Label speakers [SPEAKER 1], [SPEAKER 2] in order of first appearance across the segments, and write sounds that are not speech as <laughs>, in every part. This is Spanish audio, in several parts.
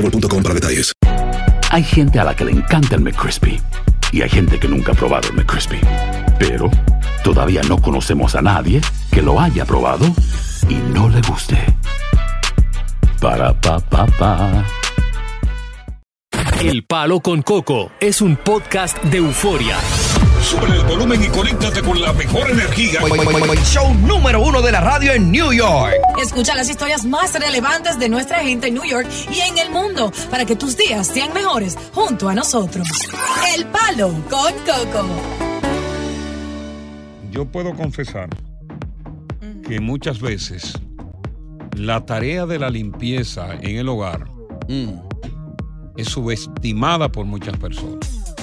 [SPEAKER 1] boostmobile.com para detalles.
[SPEAKER 2] Hay gente a la que le encanta el McCrispy y hay gente que nunca ha probado el McCrispy. Pero todavía no conocemos a nadie que lo haya probado y no le guste. Para pa pa pa.
[SPEAKER 3] El Palo con Coco es un podcast de euforia.
[SPEAKER 4] Sube el volumen y conéctate con la mejor energía.
[SPEAKER 5] Show número uno de la radio en New York.
[SPEAKER 6] Escucha las historias más relevantes de nuestra gente en New York y en el mundo para que tus días sean mejores junto a nosotros. El Palo con Coco.
[SPEAKER 4] Yo puedo confesar que muchas veces la tarea de la limpieza en el hogar es subestimada por muchas personas.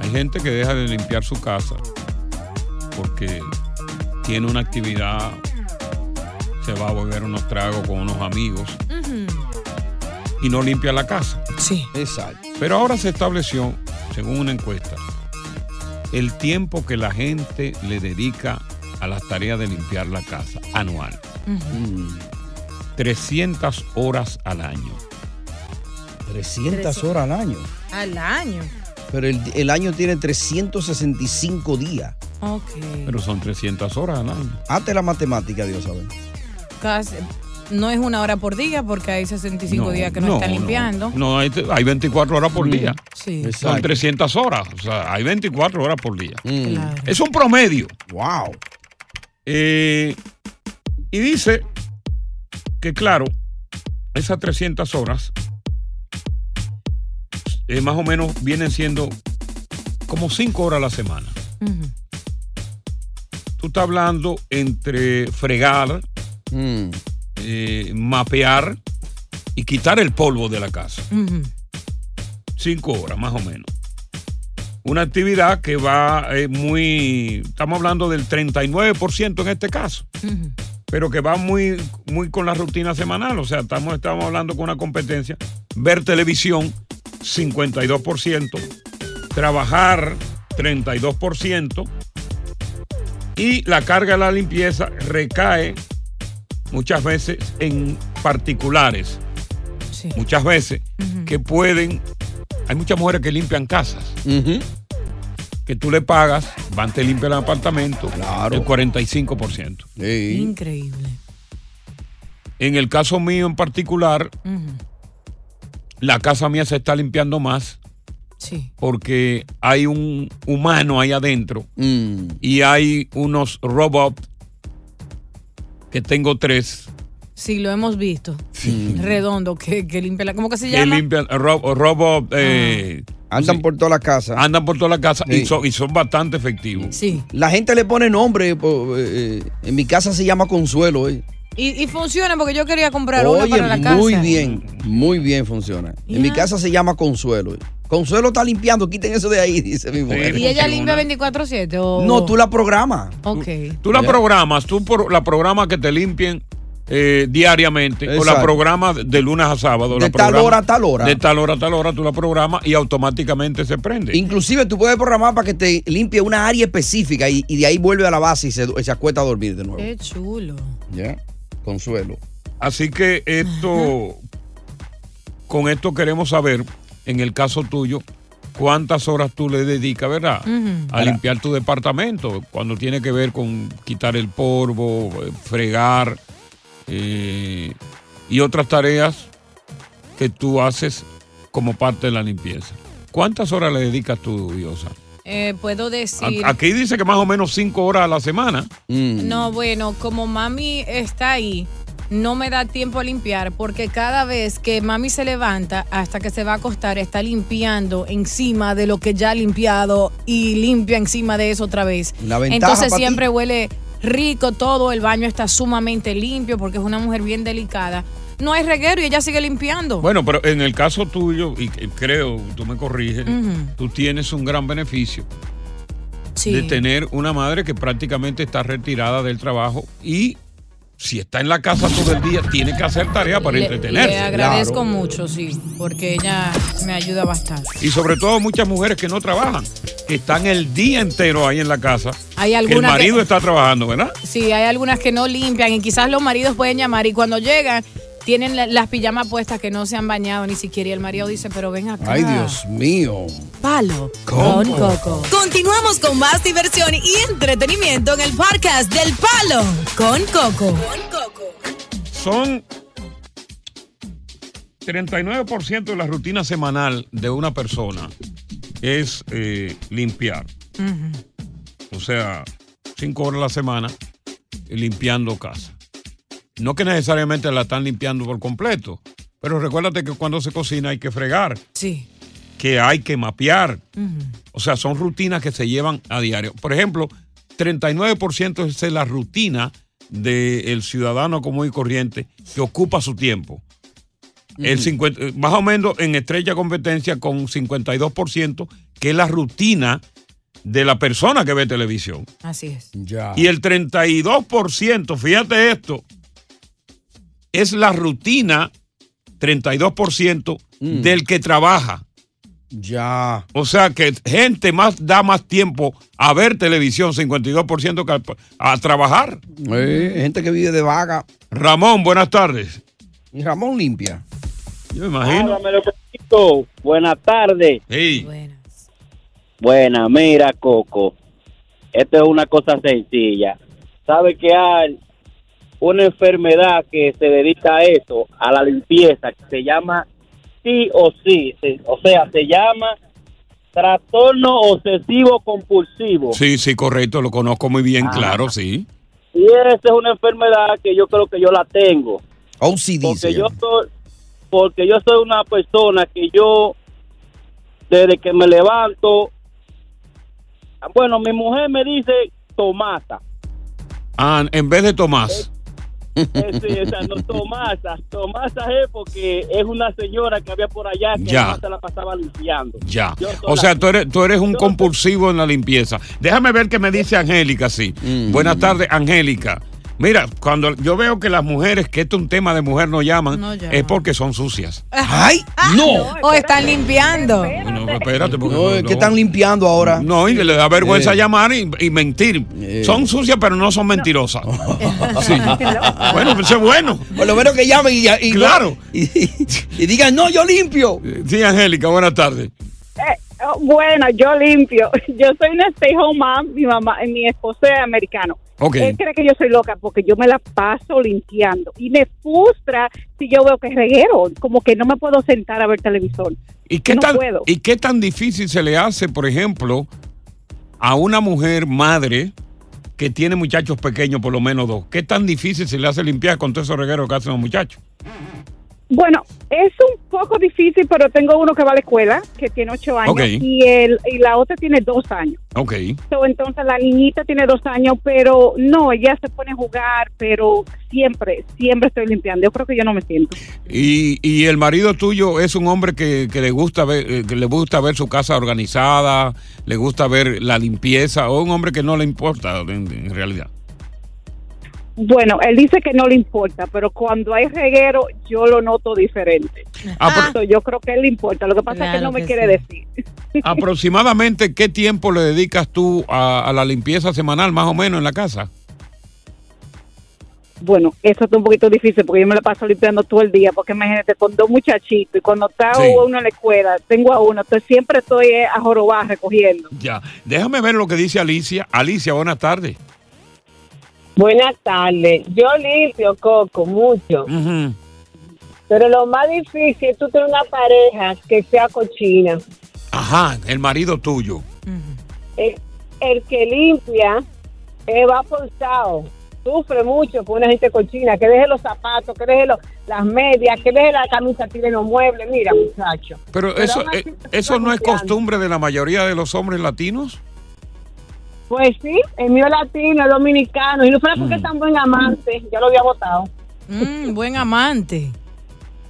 [SPEAKER 4] Hay gente que deja de limpiar su casa porque tiene una actividad, se va a volver unos tragos con unos amigos y no limpia la casa.
[SPEAKER 6] Sí.
[SPEAKER 5] Exacto.
[SPEAKER 4] Pero ahora se estableció, según una encuesta, el tiempo que la gente le dedica a las tareas de limpiar la casa anual. 300 horas al año.
[SPEAKER 5] 300 horas al año.
[SPEAKER 7] Al año.
[SPEAKER 5] Pero el, el año tiene 365 días.
[SPEAKER 7] Ok.
[SPEAKER 4] Pero son 300 horas al año.
[SPEAKER 5] Hazte la matemática, Dios sabe.
[SPEAKER 7] Casi- no es una hora por día porque hay 65 días que no, están limpiando.
[SPEAKER 4] No, hay, hay 24 horas por día.
[SPEAKER 7] Sí.
[SPEAKER 4] Son 300 horas. O sea, hay 24 horas por día.
[SPEAKER 7] Claro.
[SPEAKER 4] Es un promedio.
[SPEAKER 5] Wow.
[SPEAKER 4] Eh, y dice que, claro, esas 300 horas eh, más o menos vienen siendo como 5 horas a la semana. Tú estás hablando entre fregar,
[SPEAKER 5] Mm.
[SPEAKER 4] eh, mapear y quitar el polvo de la casa. Cinco horas más o menos. Una actividad que va eh, muy, estamos hablando del 39% en este caso, pero que va muy, muy con la rutina semanal. O sea, estamos, estamos hablando con una competencia. Ver televisión, 52%. Trabajar, 32%. Y la carga de la limpieza recae muchas veces en particulares.
[SPEAKER 7] Sí.
[SPEAKER 4] Muchas veces que pueden. Hay muchas mujeres que limpian casas. Que tú le pagas, van, te limpian el apartamento.
[SPEAKER 5] Claro.
[SPEAKER 4] El 45%.
[SPEAKER 5] Sí.
[SPEAKER 7] Increíble.
[SPEAKER 4] En el caso mío en particular. La casa mía se está limpiando más
[SPEAKER 7] Sí.
[SPEAKER 4] porque hay un humano ahí adentro
[SPEAKER 5] Mm.
[SPEAKER 4] y hay unos robots que tengo tres
[SPEAKER 7] Sí, lo hemos visto. Redondo, que, que limpia la. ¿Cómo que se
[SPEAKER 4] que
[SPEAKER 7] llama?
[SPEAKER 4] limpian ro- robots eh,
[SPEAKER 5] Andan por toda la casa.
[SPEAKER 4] andan por toda la casa
[SPEAKER 5] Sí.
[SPEAKER 4] y, son, y son bastante efectivos.
[SPEAKER 7] Sí.
[SPEAKER 5] La gente le pone nombre. eh, eh, en mi casa se llama Consuelo. eh.
[SPEAKER 7] Y, y funciona porque yo quería comprar una
[SPEAKER 5] Oye,
[SPEAKER 7] para la casa.
[SPEAKER 5] muy bien. Muy bien funciona. En mi casa se llama Consuelo. Consuelo está limpiando. Quiten eso de ahí, <laughs> dice mi mujer.
[SPEAKER 7] ¿Y ella
[SPEAKER 4] Funciona.
[SPEAKER 7] limpia 24-7? o-
[SPEAKER 5] No, tú la programas.
[SPEAKER 7] Ok.
[SPEAKER 4] Tú la programas, tú por, la programas que te limpien eh, diariamente o la
[SPEAKER 5] Exacto.
[SPEAKER 4] programas de lunes a sábado.
[SPEAKER 5] De
[SPEAKER 4] la
[SPEAKER 5] tal hora a tal hora.
[SPEAKER 4] De tal hora a tal hora tú la programas y automáticamente se prende.
[SPEAKER 5] Inclusive tú puedes programar para que te limpie una área específica y, y de ahí vuelve a la base y se, se acuesta a dormir de nuevo.
[SPEAKER 7] Qué chulo.
[SPEAKER 5] ¿Ya? Consuelo.
[SPEAKER 4] Así que esto, con esto queremos saber, en el caso tuyo, cuántas horas tú le dedicas, ¿verdad? A limpiar tu departamento, cuando tiene que ver con quitar el polvo, eh, fregar eh, y otras tareas que tú haces como parte de la limpieza. ¿Cuántas horas le dedicas tú, Diosa?
[SPEAKER 7] Eh, Puedo decir.
[SPEAKER 4] Aquí dice que más o menos cinco horas a la semana.
[SPEAKER 5] Mm.
[SPEAKER 7] No, bueno, como mami está ahí, no me da tiempo a limpiar porque cada vez que mami se levanta hasta que se va a acostar está limpiando encima de lo que ya ha limpiado y limpia encima de eso otra vez.
[SPEAKER 5] La ventaja
[SPEAKER 7] Entonces
[SPEAKER 5] ti.
[SPEAKER 7] siempre huele rico todo, el baño está sumamente limpio porque es una mujer bien delicada. No hay reguero y ella sigue limpiando.
[SPEAKER 4] Bueno, pero en el caso tuyo, y creo, tú me corriges, tú tienes un gran beneficio
[SPEAKER 7] Sí.
[SPEAKER 4] de tener una madre que prácticamente está retirada del trabajo y si está en la casa todo el día, tiene que hacer tarea para
[SPEAKER 7] Le-
[SPEAKER 4] entretenerse.
[SPEAKER 7] Le agradezco mucho, sí, porque ella me ayuda bastante.
[SPEAKER 4] Y sobre todo muchas mujeres que no trabajan, que están el día entero ahí en la casa.
[SPEAKER 7] Hay
[SPEAKER 4] que el
[SPEAKER 7] algunas
[SPEAKER 4] marido
[SPEAKER 7] que-
[SPEAKER 4] está trabajando, ¿verdad?
[SPEAKER 7] Sí, hay algunas que no limpian y quizás los maridos pueden llamar y cuando llegan tienen la- las pijamas puestas que no se han bañado ni siquiera y el marido dice, pero ven acá.
[SPEAKER 5] Ay, Dios mío.
[SPEAKER 7] Palo
[SPEAKER 5] ¿Cómo?
[SPEAKER 7] con coco.
[SPEAKER 6] Continuamos con más diversión y entretenimiento en el podcast del Palo con Coco.
[SPEAKER 4] Son 39% de la rutina semanal de una persona es eh, limpiar. O sea, cinco horas a la semana eh, limpiando casa. No que necesariamente la están limpiando por completo, pero recuérdate que cuando se cocina hay que fregar,
[SPEAKER 7] Sí.
[SPEAKER 4] que hay que mapear. O sea, son rutinas que se llevan a diario. Por ejemplo, 39% es la rutina del ciudadano común y corriente que ocupa su tiempo. El 50, eh, más o menos en estrecha competencia con 52%, que es la rutina de la persona que ve televisión.
[SPEAKER 7] Así es.
[SPEAKER 5] Ya.
[SPEAKER 4] Y el 32%, fíjate esto, es la rutina 32% del que trabaja.
[SPEAKER 5] Ya.
[SPEAKER 4] O sea que gente más da más tiempo a ver televisión, 52% que a, a trabajar.
[SPEAKER 5] Eh, gente que vive de vaga.
[SPEAKER 4] Ramón, buenas tardes.
[SPEAKER 5] Y Ramón limpia.
[SPEAKER 4] Yo me imagino.
[SPEAKER 8] Buenas tardes.
[SPEAKER 4] Sí.
[SPEAKER 8] Buena, mira, Coco. Esto es una cosa sencilla. ¿Sabe que hay una enfermedad que se dedica a eso, a la limpieza, que se llama sí o sí? O sea, se llama trastorno obsesivo compulsivo.
[SPEAKER 4] Sí, sí, correcto, lo conozco muy bien,
[SPEAKER 8] Ah.
[SPEAKER 4] claro, sí.
[SPEAKER 8] Y esa es una enfermedad que yo creo que yo la tengo.
[SPEAKER 5] OCD.
[SPEAKER 8] porque
[SPEAKER 5] se
[SPEAKER 8] yo soy porque yo soy una persona que yo desde que me levanto bueno mi mujer me dice Tomasa
[SPEAKER 4] Ah, en vez de Tomás.
[SPEAKER 8] Eh, sí, o sea, no Tomasa Tomasa es porque es una señora que había por allá que
[SPEAKER 4] Ya.
[SPEAKER 8] se la pasaba limpiando
[SPEAKER 4] Ya. O sea, tú eres, tú eres un compulsivo en la limpieza. Déjame ver qué me dice Angélica, sí. Buenas tardes, Angélica. Mira, cuando yo veo que las mujeres, que esto es un tema de mujer, no llaman,
[SPEAKER 7] No llaman.
[SPEAKER 4] es porque son sucias. <laughs>
[SPEAKER 5] ¡Ay! ¡No!
[SPEAKER 7] O están limpiando.
[SPEAKER 4] No, espérate, porque
[SPEAKER 5] No, es que están limpiando ahora.
[SPEAKER 4] No, y le da vergüenza
[SPEAKER 5] Eh.
[SPEAKER 4] llamar y, y mentir.
[SPEAKER 5] Eh.
[SPEAKER 4] Son sucias, pero no son mentirosas. <laughs> Sí. Bueno, pues eso es bueno.
[SPEAKER 5] Por lo menos que llamen y, y-
[SPEAKER 4] Claro.
[SPEAKER 5] y, y digan, no, yo limpio.
[SPEAKER 4] Sí, Angélica, buenas tardes.
[SPEAKER 9] Eh, bueno, yo limpio. <laughs> Yo soy una stay home mom. Mi mamá, mi esposo es americano.
[SPEAKER 4] Ok.
[SPEAKER 9] Él cree que yo soy loca porque yo me la paso limpiando y me frustra si yo veo que es reguero, como que no me puedo sentar a ver televisor.
[SPEAKER 4] ¿Y qué,
[SPEAKER 9] no
[SPEAKER 4] tan,
[SPEAKER 9] puedo.
[SPEAKER 4] ¿Y qué tan difícil se le hace, por ejemplo, a una mujer madre que tiene muchachos pequeños, por lo menos dos? ¿Qué tan difícil se le hace limpiar con todos esos regueros que hacen los muchachos?
[SPEAKER 9] Bueno, es un poco difícil, pero tengo uno que va a la escuela, que tiene ocho años, y, el, y la otra tiene dos años.
[SPEAKER 4] Ok.
[SPEAKER 9] So, entonces la niñita tiene dos años, pero no, ella se pone a jugar, pero siempre, siempre estoy limpiando. Yo creo que yo no me siento.
[SPEAKER 4] Y, y el marido tuyo es un hombre que, que le gusta ver, eh, que le gusta ver su casa organizada, le gusta ver la limpieza, o un hombre que no le importa en, en realidad.
[SPEAKER 9] Bueno, él dice que no le importa, pero cuando hay reguero yo lo noto diferente.
[SPEAKER 4] Ah, pero-
[SPEAKER 9] So, yo creo que él le importa. Lo que pasa es que él no me quiere decir. <laughs>
[SPEAKER 4] Aproximadamente, ¿qué tiempo le dedicas tú a, a la limpieza semanal, más o menos, en la casa?
[SPEAKER 9] Bueno, eso está un poquito difícil porque yo me la paso limpiando todo el día, porque imagínate, con dos muchachitos y cuando está
[SPEAKER 4] Sí.
[SPEAKER 9] uno en la escuela, tengo a uno, entonces siempre estoy eh, a jorobar recogiendo.
[SPEAKER 4] Ya. Déjame ver lo que dice Alicia. Alicia, buenas tardes.
[SPEAKER 10] Buenas tardes. Yo limpio, Coco, mucho. Pero lo más difícil es tú tener una pareja que sea cochina.
[SPEAKER 4] Ajá, el marido tuyo.
[SPEAKER 10] El, el que limpia eh, va forzado. sufre mucho con una gente cochina, que deje los zapatos, que deje los- las medias, que deje la camisa tire en los muebles. Mira, muchacho.
[SPEAKER 4] Pero eso, eh, eso no es costumbre de la mayoría de los hombres latinos.
[SPEAKER 10] Pues sí, el mío es latino, es dominicano. Y no fuera porque es tan buen amante, ya lo había votado.
[SPEAKER 7] Mm, buen amante.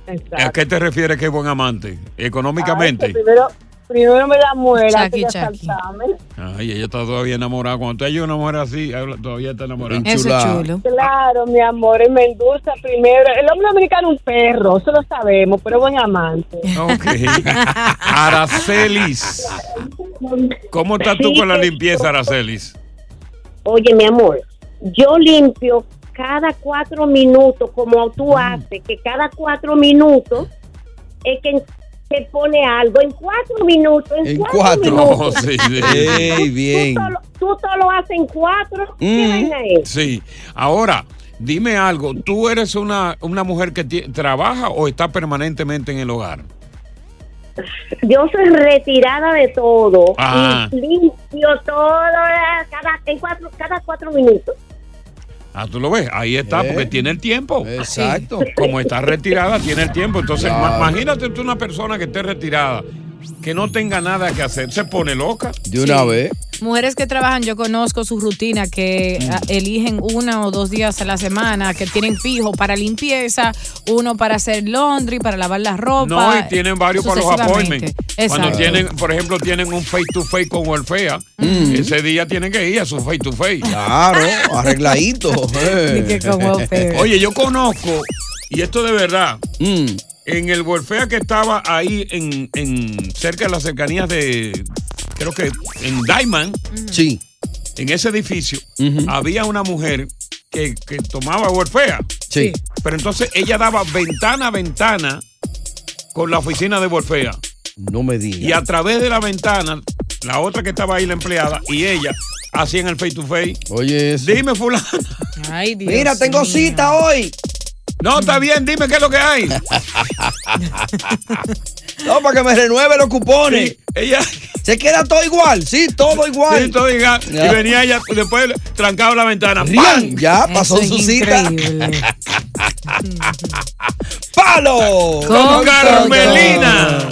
[SPEAKER 7] <laughs>
[SPEAKER 4] ¿A qué te refieres que es buen amante? Económicamente.
[SPEAKER 10] Ay, que primero, primero me da muera antes
[SPEAKER 7] Chucky,
[SPEAKER 10] de
[SPEAKER 7] Chucky.
[SPEAKER 10] asaltarme.
[SPEAKER 4] Ay, ella está todavía enamorada. Cuando te hay una mujer así, todavía está enamorada.
[SPEAKER 7] Eso es chulo.
[SPEAKER 10] Claro, mi amor, él me endulza primero. El hombre dominicano es un perro, eso lo sabemos, pero es buen amante.
[SPEAKER 4] Ok. <laughs> Aracelis. ¿Cómo estás tú con la limpieza, Aracelis?
[SPEAKER 11] Oye, mi amor, yo limpio cada cuatro minutos, como tú haces, que cada cuatro minutos es que se pone algo. En cuatro minutos, en,
[SPEAKER 5] En
[SPEAKER 11] cuatro,
[SPEAKER 5] cuatro.
[SPEAKER 11] minutos. <laughs>
[SPEAKER 4] Sí,
[SPEAKER 5] bien.
[SPEAKER 11] Tú solo, tú solo haces en cuatro. ¿Qué
[SPEAKER 4] Mm.
[SPEAKER 11] vaina es?
[SPEAKER 4] Sí. Ahora, dime algo. ¿Tú eres una, una mujer que trabaja o está permanentemente en el hogar?
[SPEAKER 11] Yo soy retirada de todo
[SPEAKER 4] Ah.
[SPEAKER 11] y limpio todo eh, cada, en cuatro, cada cuatro minutos.
[SPEAKER 4] Ah, tú lo ves, ahí está,
[SPEAKER 5] Eh.
[SPEAKER 4] porque tiene el tiempo.
[SPEAKER 5] Exacto.
[SPEAKER 4] Como está retirada, tiene el tiempo. Entonces,
[SPEAKER 5] Claro.
[SPEAKER 4] imagínate tú una persona que esté retirada, que no tenga nada que hacer, se pone loca.
[SPEAKER 5] De una vez.
[SPEAKER 7] Mujeres que trabajan, yo conozco su rutina, que
[SPEAKER 4] Mm.
[SPEAKER 7] ah, eligen una o dos días a la semana, que tienen fijo para limpieza, uno para hacer laundry, para lavar la ropa.
[SPEAKER 4] No, y tienen varios para los appointments. Cuando tienen, por ejemplo, tienen un face to face con Welfare, ese día tienen que ir a su face to face.
[SPEAKER 5] Claro, arregladito. <laughs>
[SPEAKER 7] Welfare.
[SPEAKER 4] Oye, yo conozco, y esto de verdad,
[SPEAKER 5] Mm.
[SPEAKER 4] en el Welfare que estaba ahí en, en cerca de las cercanías de, creo que en Diamond,
[SPEAKER 5] Sí.
[SPEAKER 4] en ese edificio, había una mujer que, que tomaba Welfare.
[SPEAKER 5] Sí.
[SPEAKER 4] Pero entonces ella daba ventana a ventana con la oficina de Welfare.
[SPEAKER 5] No me digas.
[SPEAKER 4] Y a través de la ventana, la otra que estaba ahí, la empleada, y ella hacían el face to face.
[SPEAKER 5] Oye, eso.
[SPEAKER 4] Dime, fulano.
[SPEAKER 7] Ay, Dios
[SPEAKER 5] Mira, tengo
[SPEAKER 7] mío.
[SPEAKER 5] cita hoy.
[SPEAKER 4] No, está bien, dime qué es lo que hay. <laughs>
[SPEAKER 5] No, para que me renueve los cupones.
[SPEAKER 4] Sí, ella.
[SPEAKER 5] ¿Se queda todo igual? Sí, todo igual.
[SPEAKER 4] Sí, todo igual.
[SPEAKER 5] Ya.
[SPEAKER 4] Y venía ella, después trancaba la ventana. ¡pam!
[SPEAKER 5] ya pasó
[SPEAKER 7] Eso
[SPEAKER 5] su
[SPEAKER 7] es
[SPEAKER 5] cita. <laughs> ¡Palo!
[SPEAKER 4] Con Carmelina.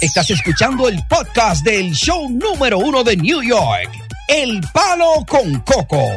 [SPEAKER 5] Estás escuchando el podcast del show número uno de New York. El Palo con Coco.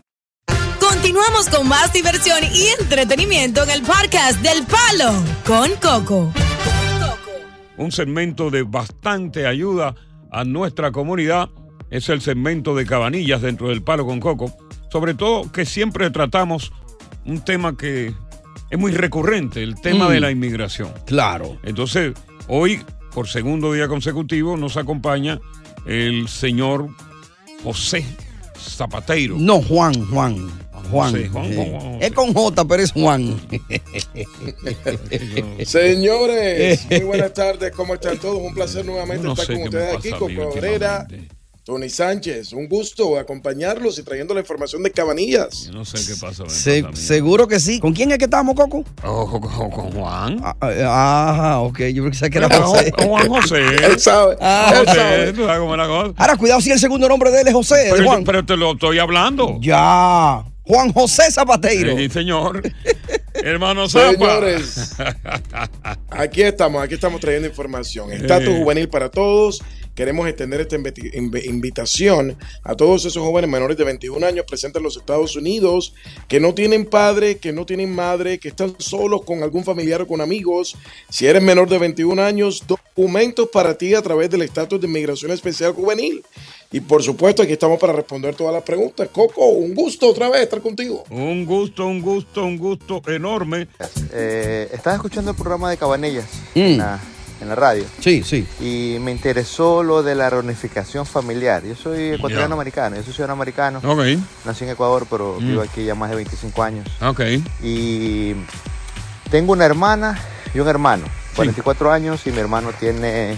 [SPEAKER 6] Continuamos con más diversión y entretenimiento en el podcast del Palo con Coco.
[SPEAKER 4] Un segmento de bastante ayuda a nuestra comunidad es el segmento de cabanillas dentro del Palo con Coco. Sobre todo que siempre tratamos un tema que es muy recurrente, el tema
[SPEAKER 5] Mm.
[SPEAKER 4] de la inmigración.
[SPEAKER 5] Claro.
[SPEAKER 4] Entonces, hoy, por segundo día consecutivo, nos acompaña el señor José Zapateiro.
[SPEAKER 5] No, Juan, Juan. Juan.
[SPEAKER 4] José, Juan, Juan, Juan,
[SPEAKER 5] Es con J, pero es Juan. <laughs>
[SPEAKER 12] Señores, <laughs> muy buenas tardes, ¿cómo están todos? Un placer nuevamente
[SPEAKER 4] Yo no
[SPEAKER 12] estar con ustedes
[SPEAKER 4] pasa
[SPEAKER 12] aquí,
[SPEAKER 4] a mí
[SPEAKER 12] Coco Herrera, Tony Sánchez, un gusto acompañarlos y trayendo la información de Cabanillas.
[SPEAKER 4] No sé qué pasó.
[SPEAKER 5] Se- seguro que sí. ¿Con quién es que estamos, Coco?
[SPEAKER 4] con, Juan.
[SPEAKER 5] Ah, ok. Yo pensé que era José.
[SPEAKER 4] Juan José. <laughs>
[SPEAKER 12] Él sabe.
[SPEAKER 5] Ah,
[SPEAKER 4] José,
[SPEAKER 5] sabe.
[SPEAKER 4] tú sabes cómo es la cosa.
[SPEAKER 5] Ahora, cuidado si el segundo nombre de él es José. de
[SPEAKER 4] Pero,
[SPEAKER 5] Juan.
[SPEAKER 4] pero te lo estoy hablando.
[SPEAKER 5] Ya. Juan José Zapateiro.
[SPEAKER 4] Sí, señor. <laughs> Hermano Zapa.
[SPEAKER 12] Señores, <laughs> aquí estamos, aquí estamos trayendo información. Estatus
[SPEAKER 4] Eh.
[SPEAKER 12] juvenil para todos. Queremos extender esta invitación a todos esos jóvenes menores de 21 años presentes en los Estados Unidos que no tienen padre, que no tienen madre, que están solos con algún familiar o con amigos. Si eres menor de 21 años, documentos para ti a través del estatus de inmigración especial juvenil. Y por supuesto, aquí estamos para responder todas las preguntas. Coco, un gusto otra vez estar contigo.
[SPEAKER 4] Un gusto, un gusto, un gusto enorme.
[SPEAKER 13] Eh, estaba escuchando el programa de Cabanillas
[SPEAKER 5] Mm.
[SPEAKER 13] en, la, en la radio.
[SPEAKER 5] Sí, sí.
[SPEAKER 13] Y me interesó lo de la reunificación familiar. Yo soy ecuatoriano americano, yo soy ciudadano americano.
[SPEAKER 4] Ok.
[SPEAKER 13] Nací en Ecuador, pero
[SPEAKER 4] Mm.
[SPEAKER 13] vivo aquí ya más de 25 años.
[SPEAKER 4] Ok.
[SPEAKER 13] Y tengo una hermana y un hermano, 44 años, y mi hermano tiene,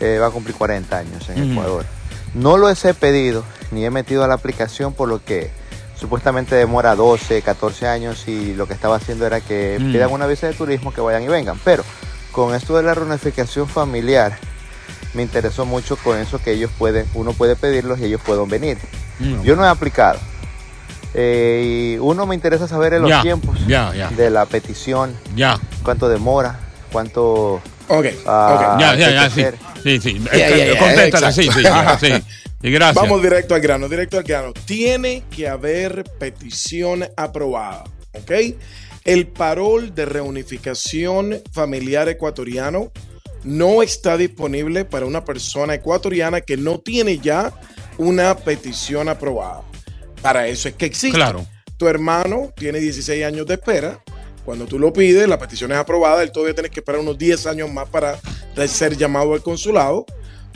[SPEAKER 13] eh, va a cumplir 40 años en
[SPEAKER 4] Ujú.
[SPEAKER 13] Ecuador. No los he pedido, ni he metido a la aplicación por lo que supuestamente demora 12, 14 años y lo que estaba haciendo era que
[SPEAKER 4] Mm.
[SPEAKER 13] pidan una visa de turismo que vayan y vengan. Pero con esto de la reunificación familiar, me interesó mucho con eso que ellos pueden, uno puede pedirlos y ellos pueden venir.
[SPEAKER 4] Mm.
[SPEAKER 13] Yo no he aplicado. Eh, y uno me interesa saber en los tiempos de la petición.
[SPEAKER 4] Ya.
[SPEAKER 13] ¿Cuánto demora? ¿Cuánto...
[SPEAKER 12] Ok,
[SPEAKER 13] ah,
[SPEAKER 4] Ya, ya, ya, sí. Sí, sí. Contéstale,
[SPEAKER 12] exacto.
[SPEAKER 4] sí, sí, sí. Y gracias. <laughs>
[SPEAKER 12] Vamos directo al grano, directo al grano. Tiene que haber petición aprobada, ¿ok? El parol de reunificación familiar ecuatoriano no está disponible para una persona ecuatoriana que no tiene ya una petición aprobada. Para eso es que existe.
[SPEAKER 4] Claro.
[SPEAKER 12] Tu hermano tiene 16 años de espera. Cuando tú lo pides, la petición es aprobada, él todavía tiene que esperar unos 10 años más para ser llamado al consulado.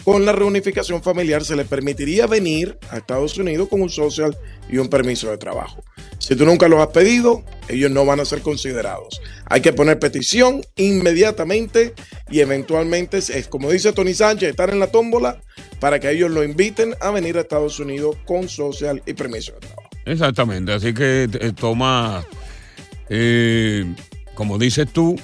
[SPEAKER 12] Con la reunificación familiar se le permitiría venir a Estados Unidos con un social y un permiso de trabajo. Si tú nunca los has pedido, ellos no van a ser considerados. Hay que poner petición inmediatamente y eventualmente, es como dice Tony Sánchez, estar en la tómbola para que ellos lo inviten a venir a Estados Unidos con social y permiso de trabajo.
[SPEAKER 4] Exactamente, así que eh, toma, eh, como dices tú,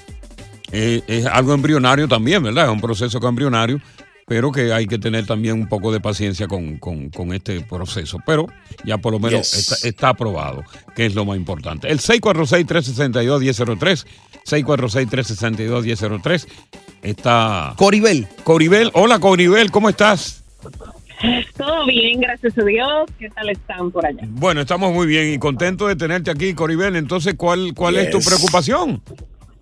[SPEAKER 4] eh, es algo embrionario también, ¿verdad? Es un proceso embrionario, pero que hay que tener también un poco de paciencia con, con- con este proceso. Pero ya por lo menos
[SPEAKER 12] Yes.
[SPEAKER 4] está, está aprobado, que es lo más importante. El 646-362-1003, 646-362-1003, está...
[SPEAKER 5] Coribel.
[SPEAKER 4] Coribel, hola Coribel, ¿cómo estás? <laughs>
[SPEAKER 14] Todo bien, gracias a Dios. ¿Qué tal están por allá?
[SPEAKER 4] Bueno, estamos muy bien y contentos de tenerte aquí, Coribel. Entonces, ¿cuál, cuál es tu preocupación?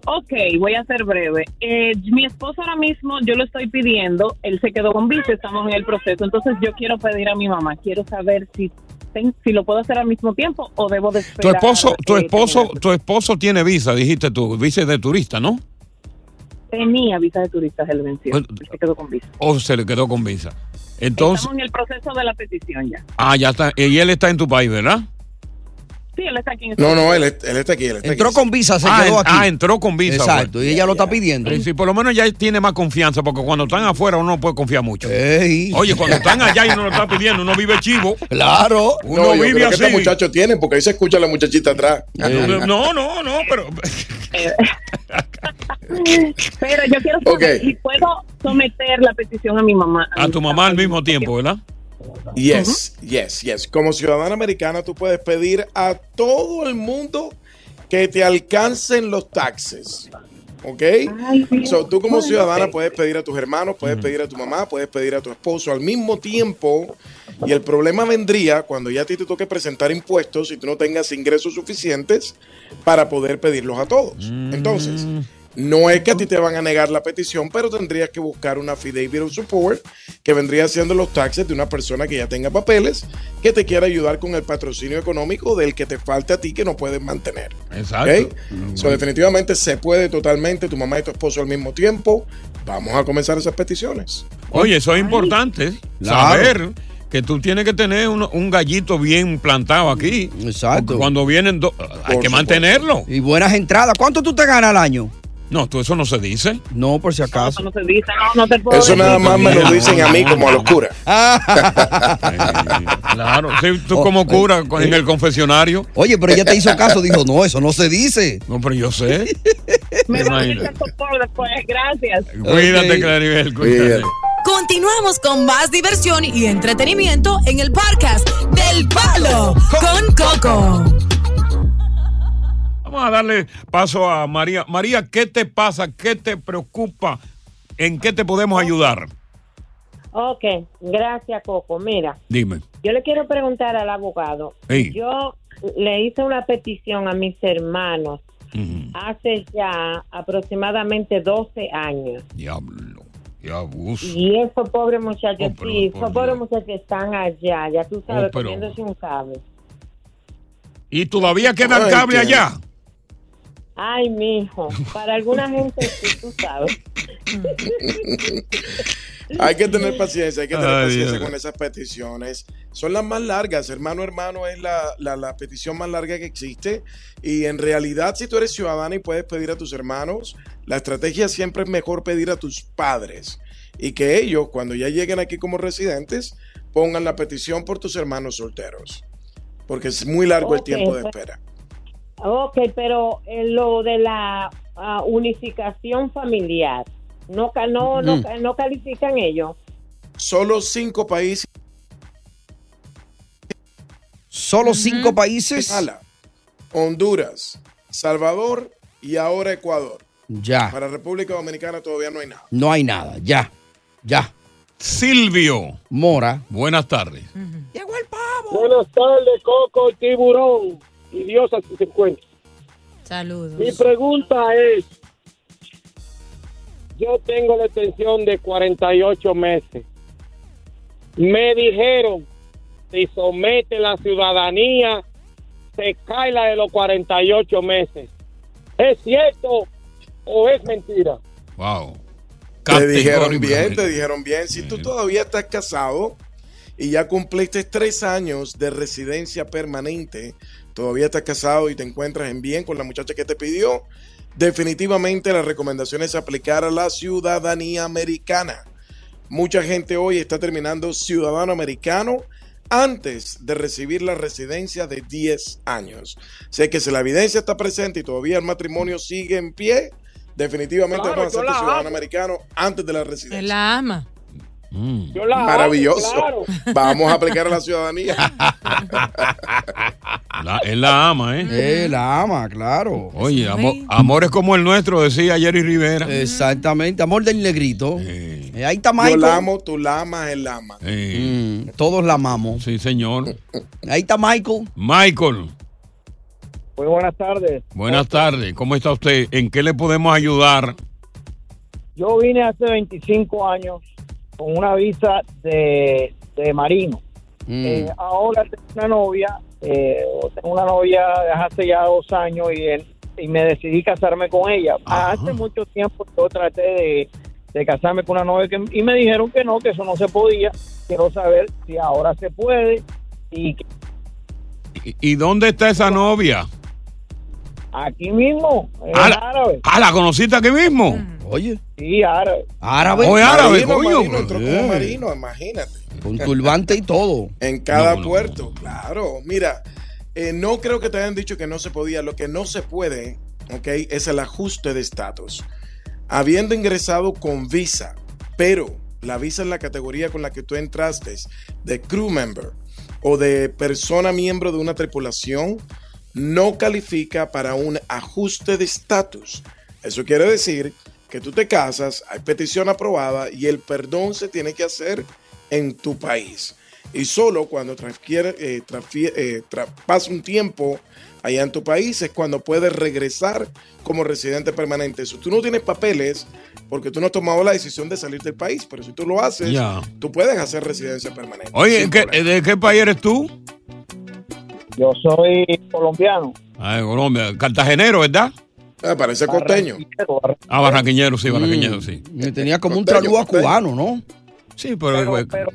[SPEAKER 14] Ok, voy a ser breve. Eh, mi esposo ahora mismo, yo lo estoy pidiendo, él se quedó con visa, estamos en el proceso, entonces yo quiero pedir a mi mamá, quiero saber si ten- si lo puedo hacer al mismo tiempo o debo de
[SPEAKER 4] Tu
[SPEAKER 14] esperar.
[SPEAKER 4] esposo, tu
[SPEAKER 14] eh,
[SPEAKER 4] esposo, tu esposo tiene visa, dijiste tú, visa de turista, ¿no?
[SPEAKER 14] Tenía visa de turista, él venció,
[SPEAKER 4] Bueno,
[SPEAKER 14] se quedó con visa.
[SPEAKER 4] O se le quedó con visa. Entonces,
[SPEAKER 14] Estamos en el proceso de la petición ya.
[SPEAKER 4] ah, ya está. Y él está en tu país, ¿verdad?
[SPEAKER 14] Sí, él está aquí en
[SPEAKER 12] No, no, él, él está aquí. Él está
[SPEAKER 5] Entró
[SPEAKER 12] aquí.
[SPEAKER 5] con visa, se
[SPEAKER 4] ah,
[SPEAKER 5] quedó
[SPEAKER 4] en-
[SPEAKER 5] aquí.
[SPEAKER 4] ah, entró con visa.
[SPEAKER 5] Exacto,
[SPEAKER 4] pues.
[SPEAKER 5] y ella lo está pidiendo.
[SPEAKER 4] Sí, sí, por lo menos ya tiene más confianza, porque cuando están afuera uno no puede confiar mucho.
[SPEAKER 5] Ey.
[SPEAKER 4] Oye, cuando están allá y uno lo está pidiendo, uno vive chivo.
[SPEAKER 5] Claro.
[SPEAKER 4] Uno
[SPEAKER 12] No, yo
[SPEAKER 4] vive
[SPEAKER 12] creo que
[SPEAKER 4] así.
[SPEAKER 12] este muchacho tiene, porque ahí se escucha la muchachita atrás.
[SPEAKER 4] No, no, no, pero. <laughs>
[SPEAKER 14] Pero yo quiero saber si puedo someter la petición a mi mamá.
[SPEAKER 4] A tu mamá al mismo tiempo, ¿verdad?
[SPEAKER 12] Yes, yes, yes. Como ciudadana americana, tú puedes pedir a todo el mundo que te alcancen los taxes. ¿Ok? So, tú como ciudadana puedes pedir a tus hermanos, puedes pedir a tu mamá, puedes pedir a tu esposo al mismo tiempo. Y el problema vendría cuando ya a ti te toque presentar impuestos y tú no tengas ingresos suficientes para poder pedirlos a todos. Entonces, no es que a ti te van a negar la petición, pero tendrías que buscar una affidavit of support que vendría siendo los taxes de una persona que ya tenga papeles, que te quiera ayudar con el patrocinio económico del que te falta a ti que no puedes mantener.
[SPEAKER 4] Exacto.
[SPEAKER 12] ¿Ok? So, definitivamente se puede totalmente, tu mamá y tu esposo al mismo tiempo. Vamos a comenzar esas peticiones.
[SPEAKER 4] Oye, eso es importante.
[SPEAKER 12] Claro.
[SPEAKER 4] Saber que tú tienes que tener un, un gallito bien plantado aquí.
[SPEAKER 5] Exacto.
[SPEAKER 4] Porque Cuando vienen, dos, hay que mantenerlo.
[SPEAKER 5] Y buenas entradas. ¿Cuánto tú te ganas al año?
[SPEAKER 4] No, tú eso no se dice.
[SPEAKER 5] No, por si acaso.
[SPEAKER 14] No se dice, no, no te puedo
[SPEAKER 12] Eso
[SPEAKER 14] decir.
[SPEAKER 12] nada más me lo dicen a mí como a los curas. <laughs>
[SPEAKER 4] Claro, sí, tú como cura con- en el confesionario.
[SPEAKER 5] Oye, pero ella te hizo caso, dijo, no, eso no se dice.
[SPEAKER 4] No, pero yo sé. <laughs>
[SPEAKER 14] Me después, gracias.
[SPEAKER 4] Cuídate, Claribel, cuídate.
[SPEAKER 6] Continuamos con más diversión y entretenimiento en el podcast del Palo con Coco.
[SPEAKER 4] Vamos a darle paso a María. María, ¿qué te pasa? ¿Qué te preocupa? ¿En qué te podemos ayudar?
[SPEAKER 11] Ok, gracias Coco. Mira,
[SPEAKER 4] Dime.
[SPEAKER 11] yo le quiero preguntar al abogado. Yo le hice una petición a mis hermanos hace ya aproximadamente 12 años.
[SPEAKER 4] Diablo, qué abuso.
[SPEAKER 11] Y esos pobres muchachos,
[SPEAKER 4] Oh,
[SPEAKER 11] sí, esos pobres muchachos están allá, ya tú sabes,
[SPEAKER 4] Oh, pero-
[SPEAKER 11] comiéndose un cable.
[SPEAKER 4] ¿Y todavía queda el cable allá?
[SPEAKER 11] Ay, mijo, para alguna gente sí, tú sabes. <laughs>
[SPEAKER 12] Hay que tener paciencia, hay que tener
[SPEAKER 4] Ay,
[SPEAKER 12] paciencia
[SPEAKER 4] Dios.
[SPEAKER 12] con esas peticiones. Son las más largas, hermano, hermano, es la, la, la petición más larga que existe. Y en realidad, si tú eres ciudadana y puedes pedir a tus hermanos, la estrategia siempre es mejor pedir a tus padres. Y que ellos, cuando ya lleguen aquí como residentes, pongan la petición por tus hermanos solteros. Porque es muy largo el tiempo de
[SPEAKER 11] pues-
[SPEAKER 12] espera.
[SPEAKER 11] Ok, pero lo de la ah, unificación familiar, no, ca- no, no,
[SPEAKER 12] Mm.
[SPEAKER 11] no califican ellos.
[SPEAKER 12] Solo cinco países.
[SPEAKER 5] Solo cinco países.
[SPEAKER 12] Honduras, Salvador y ahora Ecuador.
[SPEAKER 5] Ya.
[SPEAKER 12] Para República Dominicana todavía no hay nada.
[SPEAKER 5] No hay nada, ya. Ya.
[SPEAKER 4] Silvio.
[SPEAKER 5] Mora.
[SPEAKER 4] Buenas tardes.
[SPEAKER 15] Buenas tardes, Coco, Tiburón y Dios así se encuentra.
[SPEAKER 7] Saludos.
[SPEAKER 15] Mi pregunta es, yo tengo la extensión de 48 meses. Me dijeron, si somete la ciudadanía, se cae la de los 48 meses. ¿Es cierto o es mentira?
[SPEAKER 4] Wow.
[SPEAKER 12] Te dijeron bien, te dijeron bien. Si tú todavía estás casado y ya cumpliste tres años de residencia permanente, todavía estás casado y te encuentras en bien con la muchacha que te pidió, definitivamente la recomendación es aplicar a la ciudadanía americana. Mucha gente hoy está terminando ciudadano americano antes de recibir la residencia de 10 años. Sé que si la evidencia está presente y todavía el matrimonio sigue en pie, definitivamente
[SPEAKER 7] Claro,
[SPEAKER 12] vamos a ser
[SPEAKER 7] la
[SPEAKER 12] ciudadano
[SPEAKER 7] amo.
[SPEAKER 12] americano antes de la
[SPEAKER 7] Él
[SPEAKER 12] residencia.
[SPEAKER 7] la ama.
[SPEAKER 15] Yo la amo,
[SPEAKER 12] Maravilloso.
[SPEAKER 15] claro. <laughs>
[SPEAKER 12] Vamos a aplicar a la ciudadanía.
[SPEAKER 4] La- él la ama, ¿eh?
[SPEAKER 5] Eh, la ama, claro.
[SPEAKER 4] Oye, amor, amor es como el nuestro, decía Jerry Rivera.
[SPEAKER 5] Exactamente, amor del negrito. Eh, ahí está
[SPEAKER 12] Yo
[SPEAKER 5] Michael.
[SPEAKER 12] la amo, tú la amas, él la ama.
[SPEAKER 5] Mm, todos la amamos.
[SPEAKER 4] Sí, señor.
[SPEAKER 5] Ahí está Michael.
[SPEAKER 4] Michael,
[SPEAKER 15] Muy buenas tardes.
[SPEAKER 4] buenas tardes. ¿Cómo está usted? ¿En qué le podemos ayudar?
[SPEAKER 15] Yo vine hace 25 años con una visa de, de marino.
[SPEAKER 5] Mm.
[SPEAKER 15] Eh, ahora tengo una novia, eh, tengo una novia de hace ya dos años y, él- y me decidí casarme con ella. Hace mucho tiempo yo traté de, de casarme con una novia que- y me dijeron que no, que eso no se podía. Quiero saber si ahora se puede y que
[SPEAKER 4] ¿Y, y dónde está esa novia?
[SPEAKER 15] Aquí mismo, en
[SPEAKER 4] Ah, la-
[SPEAKER 15] árabe.
[SPEAKER 4] Ah, ¿la conociste aquí mismo?
[SPEAKER 5] Oye.
[SPEAKER 15] Sí, árabe.
[SPEAKER 5] Árabe.
[SPEAKER 4] Oye, árabe,
[SPEAKER 12] Marino,
[SPEAKER 4] coño.
[SPEAKER 12] marino, entró como marino, imagínate.
[SPEAKER 5] Con turbante y todo.
[SPEAKER 12] En cada
[SPEAKER 5] No, no,
[SPEAKER 12] puerto, claro. Mira, eh, no creo que te hayan dicho que no se podía. Lo que no se puede, ok, es el ajuste de estatus. Habiendo ingresado con visa, pero la visa en la categoría con la que tú entraste, de crew member o de persona miembro de una tripulación, no califica para un ajuste de estatus. Eso quiere decir que tú te casas, hay petición aprobada y el perdón se tiene que hacer en tu país. Y solo cuando transfiere- eh, eh, pasa un tiempo allá en tu país es cuando puedes regresar como residente permanente. Si tú no tienes papeles, porque tú no has tomado la decisión de salir del país, pero si tú lo haces, tú puedes hacer residencia permanente.
[SPEAKER 4] Oye,
[SPEAKER 12] sin
[SPEAKER 4] ¿qué-
[SPEAKER 12] problema.
[SPEAKER 4] ¿de qué país eres tú?
[SPEAKER 15] Yo soy colombiano.
[SPEAKER 4] Ah, de Colombia. Cartagenero, ¿verdad?
[SPEAKER 12] Ah, parece costeño.
[SPEAKER 4] Ah, barranqueñero, sí, barranqueñero, sí.
[SPEAKER 5] Me tenía como un traslúa cubano, ¿no?
[SPEAKER 4] Sí, pero...
[SPEAKER 15] Pero,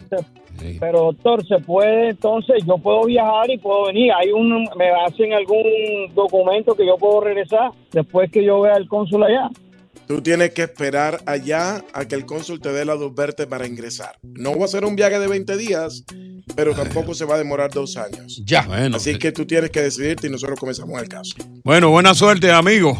[SPEAKER 15] pero, doctor, se puede, entonces yo puedo viajar y puedo venir. Hay un, me hacen algún documento que yo puedo regresar después que yo vea el cónsul allá.
[SPEAKER 12] Tú tienes que esperar allá a que el cónsul te dé la luz verde para ingresar. No va a ser un viaje de 20 días, pero tampoco se va a demorar dos años.
[SPEAKER 16] Ya.
[SPEAKER 12] Así que tú tienes que decidirte y nosotros comenzamos el caso.
[SPEAKER 4] Bueno, buena suerte, amigo.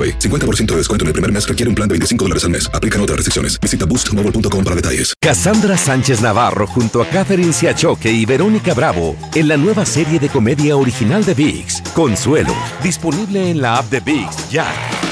[SPEAKER 1] AroPay. 50% de descuento en el primer mes requiere un plan de 25 dólares al mes. Aplican otras restricciones. Visita boostmobile.com para detalles.
[SPEAKER 17] Cassandra Sánchez Navarro junto a Catherine Siachoque y Verónica Bravo en la nueva serie de comedia original de VIX, Consuelo, disponible en la app de VIX ya.